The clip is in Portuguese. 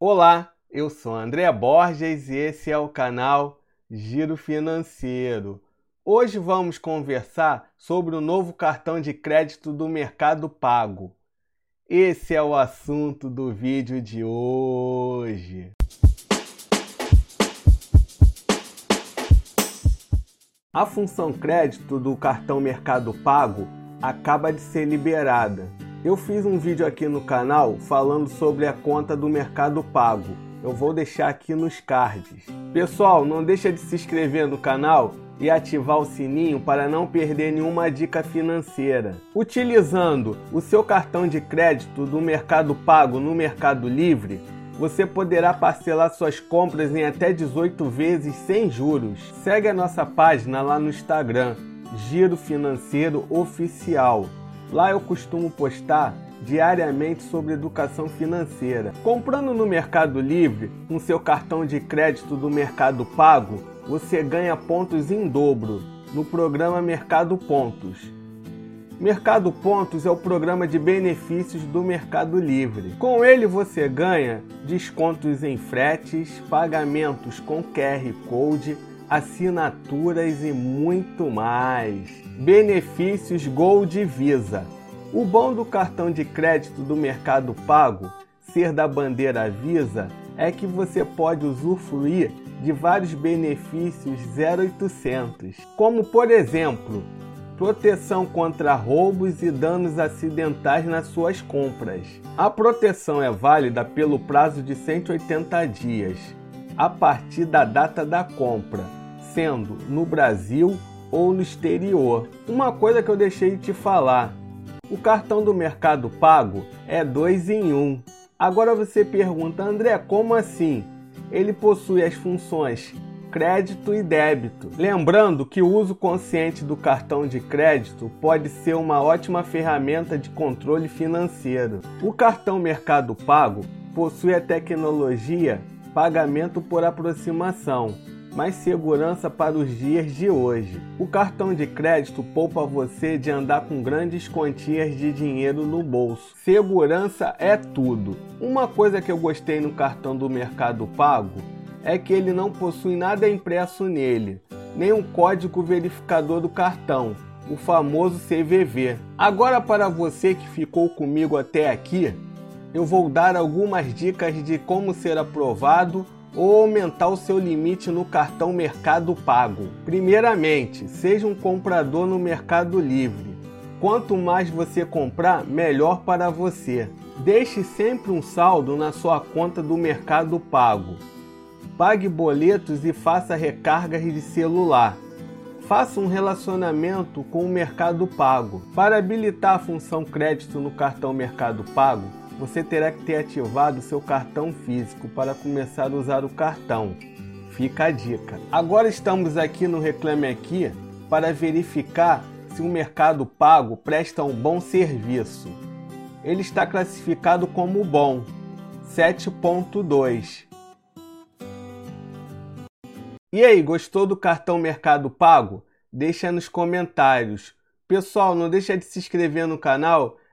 Olá, eu sou André Borges e esse é o canal Giro Financeiro. Hoje vamos conversar sobre o novo cartão de crédito do Mercado Pago. Esse é o assunto do vídeo de hoje. A função crédito do cartão Mercado Pago acaba de ser liberada eu fiz um vídeo aqui no canal falando sobre a conta do Mercado Pago. Eu vou deixar aqui nos cards. Pessoal, não deixa de se inscrever no canal e ativar o sininho para não perder nenhuma dica financeira. Utilizando o seu cartão de crédito do Mercado Pago no Mercado Livre, você poderá parcelar suas compras em até 18 vezes sem juros. Segue a nossa página lá no Instagram, Giro Financeiro Oficial. Lá eu costumo postar diariamente sobre educação financeira. Comprando no Mercado Livre com seu cartão de crédito do Mercado Pago, você ganha pontos em dobro no programa Mercado Pontos. Mercado Pontos é o programa de benefícios do Mercado Livre. Com ele você ganha descontos em fretes, pagamentos com QR Code, assinaturas e muito mais. Benefícios Gold Visa. O bom do cartão de crédito do Mercado Pago ser da bandeira Visa é que você pode usufruir de vários benefícios 0800, como por exemplo, proteção contra roubos e danos acidentais nas suas compras. A proteção é válida pelo prazo de 180 dias, a partir da data da compra sendo no Brasil ou no exterior. Uma coisa que eu deixei de te falar: o cartão do Mercado Pago é dois em um. Agora você pergunta, André, como assim? Ele possui as funções crédito e débito. Lembrando que o uso consciente do cartão de crédito pode ser uma ótima ferramenta de controle financeiro. O cartão Mercado Pago possui a tecnologia pagamento por aproximação mais segurança para os dias de hoje. O cartão de crédito poupa você de andar com grandes quantias de dinheiro no bolso. Segurança é tudo. Uma coisa que eu gostei no cartão do Mercado Pago é que ele não possui nada impresso nele, nem um código verificador do cartão, o famoso CVV. Agora, para você que ficou comigo até aqui, eu vou dar algumas dicas de como ser aprovado ou aumentar o seu limite no cartão Mercado Pago. Primeiramente, seja um comprador no Mercado Livre. Quanto mais você comprar, melhor para você. Deixe sempre um saldo na sua conta do Mercado Pago. Pague boletos e faça recargas de celular. Faça um relacionamento com o Mercado Pago. Para habilitar a função crédito no cartão Mercado Pago, você terá que ter ativado seu cartão físico para começar a usar o cartão. Fica a dica. Agora estamos aqui no Reclame Aqui para verificar se o Mercado Pago presta um bom serviço. Ele está classificado como bom, 7.2. E aí, gostou do cartão Mercado Pago? Deixa nos comentários. Pessoal, não deixa de se inscrever no canal